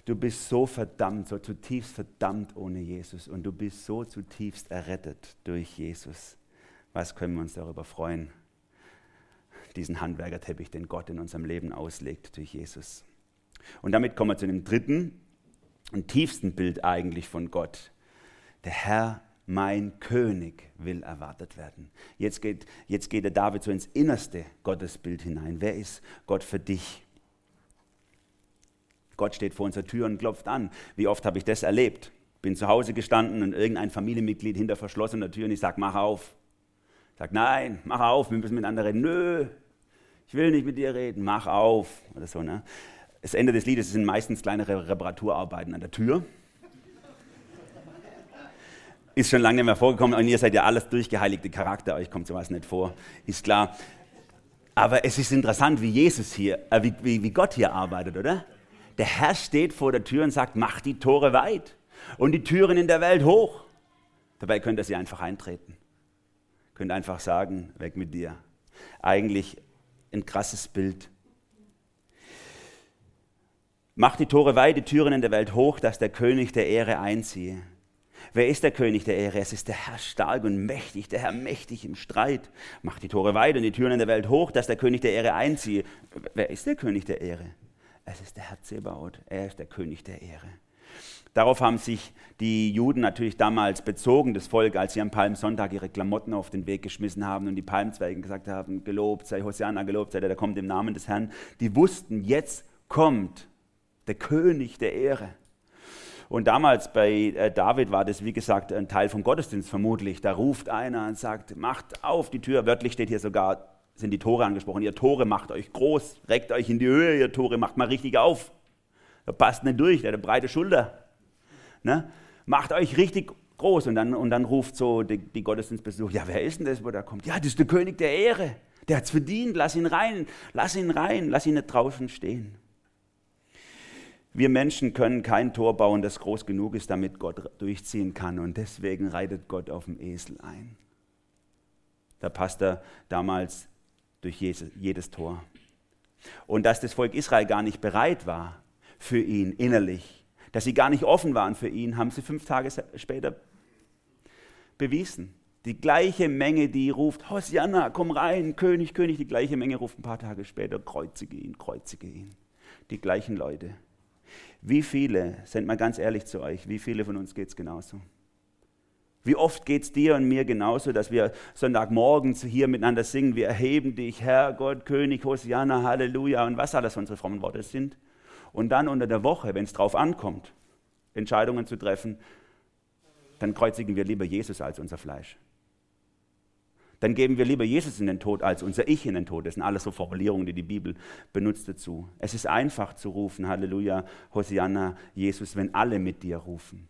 Du bist so verdammt, so zutiefst verdammt ohne Jesus. Und du bist so zutiefst errettet durch Jesus. Was können wir uns darüber freuen? Diesen Handwerkerteppich, den Gott in unserem Leben auslegt durch Jesus. Und damit kommen wir zu dem dritten und tiefsten Bild eigentlich von Gott. Der Herr, mein König, will erwartet werden. Jetzt geht, jetzt geht der David so ins innerste Gottesbild hinein. Wer ist Gott für dich? Gott steht vor unserer Tür und klopft an. Wie oft habe ich das erlebt? Bin zu Hause gestanden und irgendein Familienmitglied hinter verschlossener Tür und ich sage, mach auf. Sag, nein, mach auf, wir müssen miteinander reden. Nö, ich will nicht mit dir reden, mach auf. Oder so, ne? Das Ende des Liedes sind meistens kleinere Reparaturarbeiten an der Tür. Ist schon lange nicht mehr vorgekommen und ihr seid ja alles durchgeheiligte Charakter, euch kommt sowas nicht vor, ist klar. Aber es ist interessant, wie Jesus hier, äh, wie, wie, wie Gott hier arbeitet, oder? Der Herr steht vor der Tür und sagt, mach die Tore weit und die Türen in der Welt hoch. Dabei könnt ihr sie einfach eintreten. Könnt einfach sagen, weg mit dir. Eigentlich ein krasses Bild. Mach die Tore weit, die Türen in der Welt hoch, dass der König der Ehre einziehe. Wer ist der König der Ehre? Es ist der Herr stark und mächtig, der Herr mächtig im Streit. Mach die Tore weit und die Türen in der Welt hoch, dass der König der Ehre einziehe. Wer ist der König der Ehre? Es ist der Herr Zebaoth. Er ist der König der Ehre. Darauf haben sich die Juden natürlich damals bezogen, das Volk, als sie am Palmsonntag ihre Klamotten auf den Weg geschmissen haben und die Palmzweige gesagt haben, gelobt sei Hosianna, gelobt sei der, der kommt im Namen des Herrn. Die wussten, jetzt kommt der König der Ehre. Und damals bei äh, David war das, wie gesagt, ein Teil vom Gottesdienst vermutlich. Da ruft einer und sagt, macht auf die Tür. Wörtlich steht hier sogar, sind die Tore angesprochen. Ihr Tore macht euch groß, reckt euch in die Höhe, ihr Tore macht mal richtig auf. Da passt nicht durch, der hat eine breite Schulter. Ne? Macht euch richtig groß. Und dann, und dann ruft so die, die Gottesdienstbesuch, ja, wer ist denn das, wo da kommt? Ja, das ist der König der Ehre. Der hat es verdient, lass ihn rein, lass ihn rein, lass ihn nicht draußen stehen. Wir Menschen können kein Tor bauen, das groß genug ist, damit Gott durchziehen kann. Und deswegen reitet Gott auf dem Esel ein. Da passt er damals durch jedes Tor. Und dass das Volk Israel gar nicht bereit war für ihn innerlich, dass sie gar nicht offen waren für ihn, haben sie fünf Tage später bewiesen. Die gleiche Menge, die ruft, Hosianna, komm rein, König, König, die gleiche Menge ruft ein paar Tage später, kreuzige ihn, kreuzige ihn. Die gleichen Leute. Wie viele, sind mal ganz ehrlich zu euch, wie viele von uns geht es genauso? Wie oft geht es dir und mir genauso, dass wir Sonntagmorgens hier miteinander singen, wir erheben dich, Herr Gott, König, Hosianna, Halleluja und was alles unsere frommen Worte sind. Und dann unter der Woche, wenn es drauf ankommt, Entscheidungen zu treffen, dann kreuzigen wir lieber Jesus als unser Fleisch dann geben wir lieber Jesus in den Tod als unser Ich in den Tod. Das sind alles so Formulierungen, die die Bibel benutzt dazu. Es ist einfach zu rufen, Halleluja, Hosianna, Jesus, wenn alle mit dir rufen.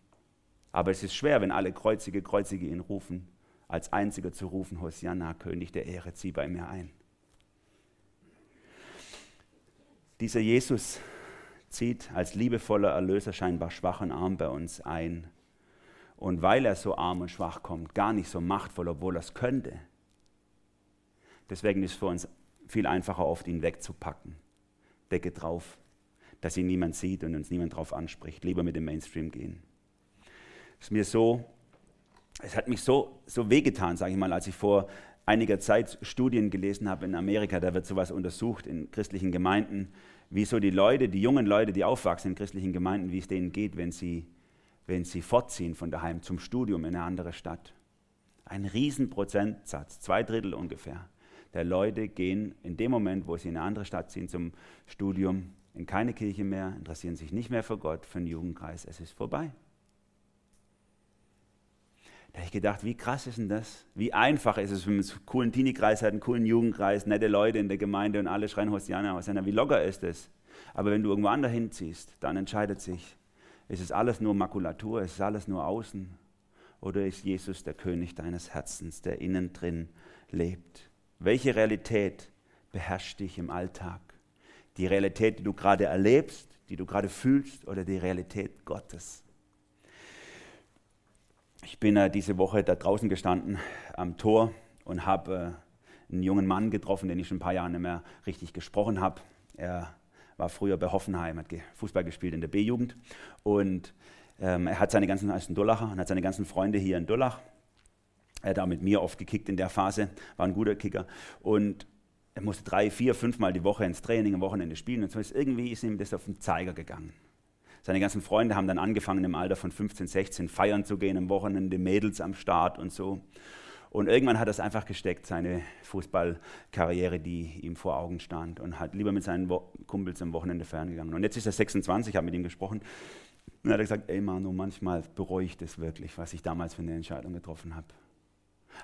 Aber es ist schwer, wenn alle Kreuzige, Kreuzige ihn rufen, als einziger zu rufen, Hosianna, König der Ehre, zieh bei mir ein. Dieser Jesus zieht als liebevoller Erlöser scheinbar schwach und arm bei uns ein. Und weil er so arm und schwach kommt, gar nicht so machtvoll, obwohl er es könnte, Deswegen ist es für uns viel einfacher, oft ihn wegzupacken. Decke drauf, dass ihn niemand sieht und uns niemand drauf anspricht. Lieber mit dem Mainstream gehen. Es mir so, es hat mich so, so wehgetan, sage ich mal, als ich vor einiger Zeit Studien gelesen habe in Amerika, da wird sowas untersucht in christlichen Gemeinden, wie so die Leute, die jungen Leute, die aufwachsen in christlichen Gemeinden, wie es denen geht, wenn sie, wenn sie fortziehen von daheim zum Studium in eine andere Stadt. Ein Riesenprozentsatz, zwei Drittel ungefähr, der Leute gehen in dem Moment, wo sie in eine andere Stadt ziehen zum Studium, in keine Kirche mehr, interessieren sich nicht mehr für Gott, für den Jugendkreis. Es ist vorbei. Da habe ich gedacht, wie krass ist denn das? Wie einfach ist es, wenn man einen coolen Teenie-Kreis hat, einen coolen Jugendkreis, nette Leute in der Gemeinde und alle schreien Hosiana, Hosiana. Wie locker ist es? Aber wenn du irgendwo anders hinziehst, dann entscheidet sich, ist es alles nur Makulatur, ist es alles nur außen? Oder ist Jesus der König deines Herzens, der innen drin lebt? Welche Realität beherrscht dich im Alltag? Die Realität, die du gerade erlebst, die du gerade fühlst oder die Realität Gottes? Ich bin äh, diese Woche da draußen gestanden am Tor und habe äh, einen jungen Mann getroffen, den ich schon ein paar Jahre nicht mehr richtig gesprochen habe. Er war früher bei Hoffenheim, hat Fußball gespielt in der B-Jugend und ähm, er hat seine ganzen, er ist ein Dullacher und hat seine ganzen Freunde hier in Dullach. Er hat auch mit mir oft gekickt in der Phase, war ein guter Kicker und er musste drei, vier, fünfmal die Woche ins Training, am Wochenende spielen und so ist irgendwie ist ihm das auf den Zeiger gegangen. Seine ganzen Freunde haben dann angefangen, im Alter von 15, 16 feiern zu gehen, am Wochenende Mädels am Start und so. Und irgendwann hat er es einfach gesteckt, seine Fußballkarriere, die ihm vor Augen stand, und hat lieber mit seinen Kumpels am Wochenende ferngegangen. Und jetzt ist er 26, ich habe mit ihm gesprochen, und hat er gesagt, ey Manu, manchmal bereue ich das wirklich, was ich damals für eine Entscheidung getroffen habe.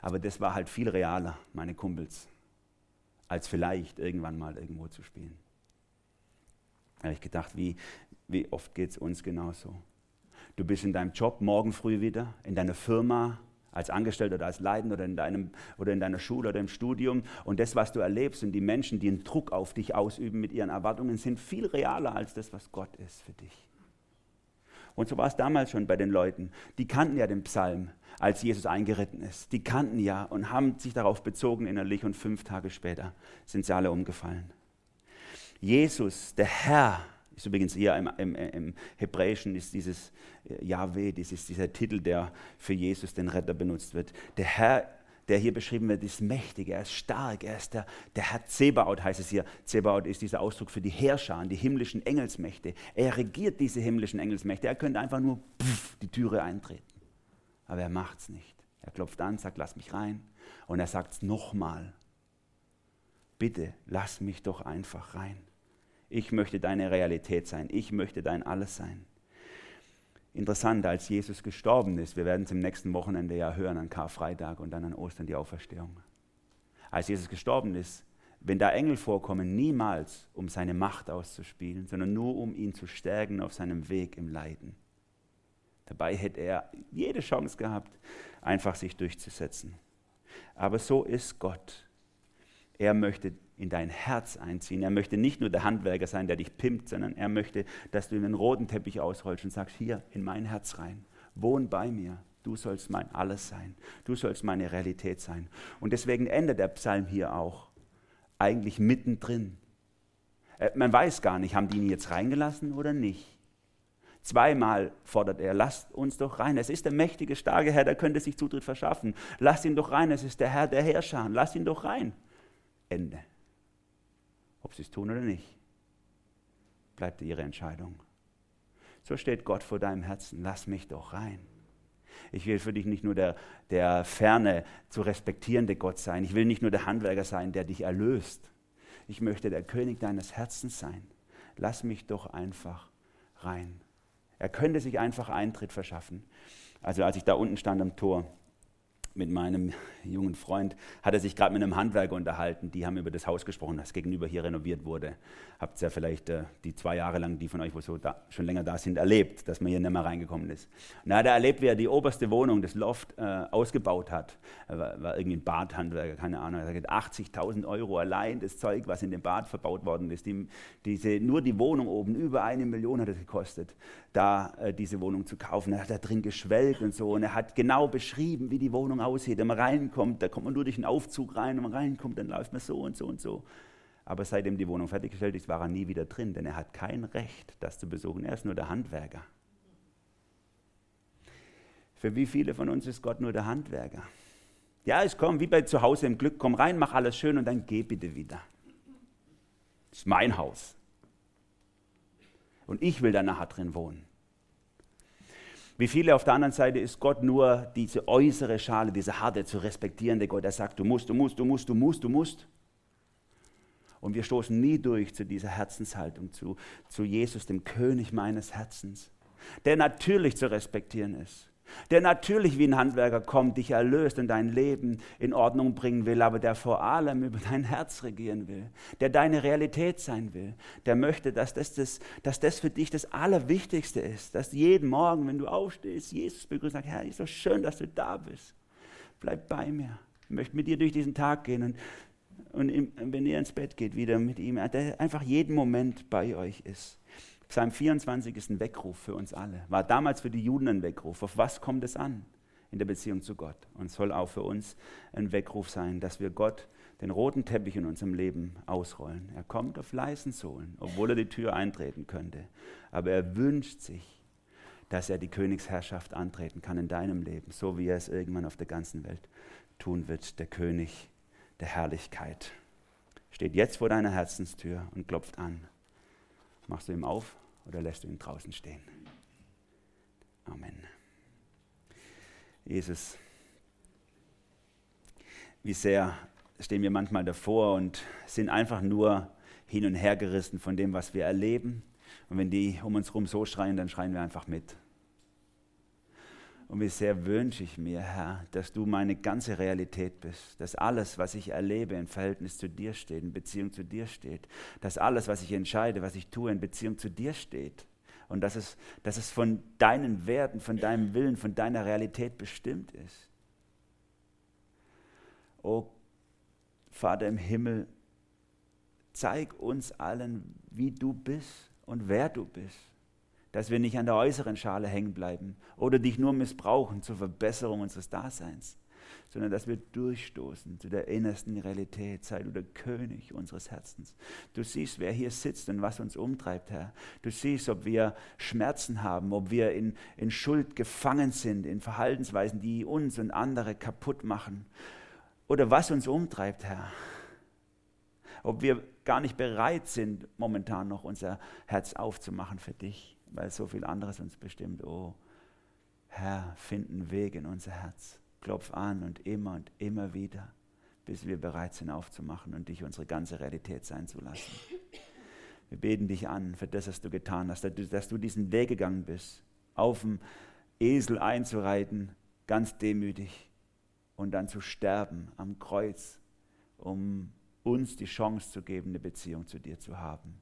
Aber das war halt viel realer, meine Kumpels, als vielleicht irgendwann mal irgendwo zu spielen. Da habe ich gedacht, wie, wie oft geht es uns genauso? Du bist in deinem Job morgen früh wieder, in deiner Firma, als Angestellter oder als Leitender oder in, deinem, oder in deiner Schule oder im Studium. Und das, was du erlebst und die Menschen, die einen Druck auf dich ausüben mit ihren Erwartungen, sind viel realer als das, was Gott ist für dich. Und so war es damals schon bei den Leuten. Die kannten ja den Psalm, als Jesus eingeritten ist. Die kannten ja und haben sich darauf bezogen innerlich und fünf Tage später sind sie alle umgefallen. Jesus, der Herr, ist übrigens hier im, im, im Hebräischen ist dieses Yahweh, dieses, dieser Titel, der für Jesus, den Retter, benutzt wird. Der Herr, der hier beschrieben wird, ist mächtig, er ist stark, er ist der, der Herr Zebaoth, heißt es hier. Zebaoth ist dieser Ausdruck für die Herrscher, die himmlischen Engelsmächte. Er regiert diese himmlischen Engelsmächte. Er könnte einfach nur pff, die Türe eintreten. Aber er macht es nicht. Er klopft an, sagt, lass mich rein. Und er sagt es nochmal. Bitte, lass mich doch einfach rein. Ich möchte deine Realität sein. Ich möchte dein Alles sein. Interessant, als Jesus gestorben ist, wir werden es im nächsten Wochenende ja hören, an Karfreitag und dann an Ostern die Auferstehung. Als Jesus gestorben ist, wenn da Engel vorkommen, niemals um seine Macht auszuspielen, sondern nur um ihn zu stärken auf seinem Weg im Leiden. Dabei hätte er jede Chance gehabt, einfach sich durchzusetzen. Aber so ist Gott. Er möchte in dein Herz einziehen. Er möchte nicht nur der Handwerker sein, der dich pimpt, sondern er möchte, dass du in den roten Teppich ausrollst und sagst, hier in mein Herz rein, wohn bei mir. Du sollst mein Alles sein. Du sollst meine Realität sein. Und deswegen endet der Psalm hier auch eigentlich mittendrin. Äh, man weiß gar nicht, haben die ihn jetzt reingelassen oder nicht. Zweimal fordert er, lasst uns doch rein. Es ist der mächtige, starke Herr, der könnte sich Zutritt verschaffen. Lasst ihn doch rein. Es ist der Herr der Herrscher. Lasst ihn doch rein. Ende. Ob sie es tun oder nicht, bleibt ihre Entscheidung. So steht Gott vor deinem Herzen. Lass mich doch rein. Ich will für dich nicht nur der, der ferne, zu respektierende Gott sein. Ich will nicht nur der Handwerker sein, der dich erlöst. Ich möchte der König deines Herzens sein. Lass mich doch einfach rein. Er könnte sich einfach Eintritt verschaffen. Also als ich da unten stand am Tor, mit meinem jungen Freund, hat er sich gerade mit einem Handwerker unterhalten. Die haben über das Haus gesprochen, das gegenüber hier renoviert wurde. Habt ihr ja vielleicht äh, die zwei Jahre lang, die von euch, wo so da, schon länger da sind, erlebt, dass man hier nicht mehr reingekommen ist. Und da hat er erlebt, wie er die oberste Wohnung, das Loft, äh, ausgebaut hat. Er war, war irgendwie ein Badhandwerker, keine Ahnung. Er sagt, 80.000 Euro allein das Zeug, was in dem Bad verbaut worden ist. Die, diese, nur die Wohnung oben, über eine Million hat es gekostet, da äh, diese Wohnung zu kaufen. Er hat da drin geschwelgt und so. Und er hat genau beschrieben, wie die Wohnung aussieht. Wenn man reinkommt, da kommt man nur durch einen Aufzug rein, wenn man reinkommt, dann läuft man so und so und so. Aber seitdem die Wohnung fertiggestellt ist, war er nie wieder drin, denn er hat kein Recht, das zu besuchen. Er ist nur der Handwerker. Für wie viele von uns ist Gott nur der Handwerker? Ja, ich komme wie bei zu Hause im Glück, komm rein, mach alles schön und dann geh bitte wieder. Das ist mein Haus. Und ich will da nachher drin wohnen. Wie viele auf der anderen Seite ist Gott nur diese äußere Schale, diese harte, zu respektierende Gott, der sagt, du musst, du musst, du musst, du musst, du musst. Und wir stoßen nie durch zu dieser Herzenshaltung, zu, zu Jesus, dem König meines Herzens, der natürlich zu respektieren ist der natürlich wie ein Handwerker kommt, dich erlöst und dein Leben in Ordnung bringen will, aber der vor allem über dein Herz regieren will, der deine Realität sein will, der möchte, dass das, das, dass das für dich das Allerwichtigste ist, dass jeden Morgen, wenn du aufstehst, Jesus begrüßt, sagt, Herr, ist so schön, dass du da bist. Bleib bei mir. Ich möchte mit dir durch diesen Tag gehen und, und wenn ihr ins Bett geht, wieder mit ihm, der einfach jeden Moment bei euch ist. Psalm 24 ist ein Weckruf für uns alle. War damals für die Juden ein Weckruf. Auf was kommt es an in der Beziehung zu Gott? Und soll auch für uns ein Weckruf sein, dass wir Gott den roten Teppich in unserem Leben ausrollen. Er kommt auf leisen Sohlen, obwohl er die Tür eintreten könnte. Aber er wünscht sich, dass er die Königsherrschaft antreten kann in deinem Leben, so wie er es irgendwann auf der ganzen Welt tun wird. Der König der Herrlichkeit steht jetzt vor deiner Herzenstür und klopft an. Machst du ihm auf? Oder lässt du ihn draußen stehen? Amen. Jesus, wie sehr stehen wir manchmal davor und sind einfach nur hin und her gerissen von dem, was wir erleben. Und wenn die um uns herum so schreien, dann schreien wir einfach mit. Und wie sehr wünsche ich mir, Herr, dass du meine ganze Realität bist, dass alles, was ich erlebe, im Verhältnis zu dir steht, in Beziehung zu dir steht, dass alles, was ich entscheide, was ich tue, in Beziehung zu dir steht. Und dass es, dass es von deinen Werten, von deinem Willen, von deiner Realität bestimmt ist. O Vater im Himmel, zeig uns allen, wie du bist und wer du bist dass wir nicht an der äußeren Schale hängen bleiben oder dich nur missbrauchen zur Verbesserung unseres Daseins, sondern dass wir durchstoßen zu der innersten Realität. Sei du der König unseres Herzens. Du siehst, wer hier sitzt und was uns umtreibt, Herr. Du siehst, ob wir Schmerzen haben, ob wir in, in Schuld gefangen sind, in Verhaltensweisen, die uns und andere kaputt machen. Oder was uns umtreibt, Herr ob wir gar nicht bereit sind, momentan noch unser Herz aufzumachen für dich weil so viel anderes uns bestimmt. Oh, Herr, finden Weg in unser Herz. Klopf an und immer und immer wieder, bis wir bereit sind aufzumachen und dich unsere ganze Realität sein zu lassen. Wir beten dich an für das, was du getan hast, dass du diesen Weg gegangen bist, auf dem Esel einzureiten, ganz demütig und dann zu sterben am Kreuz, um uns die Chance zu geben, eine Beziehung zu dir zu haben.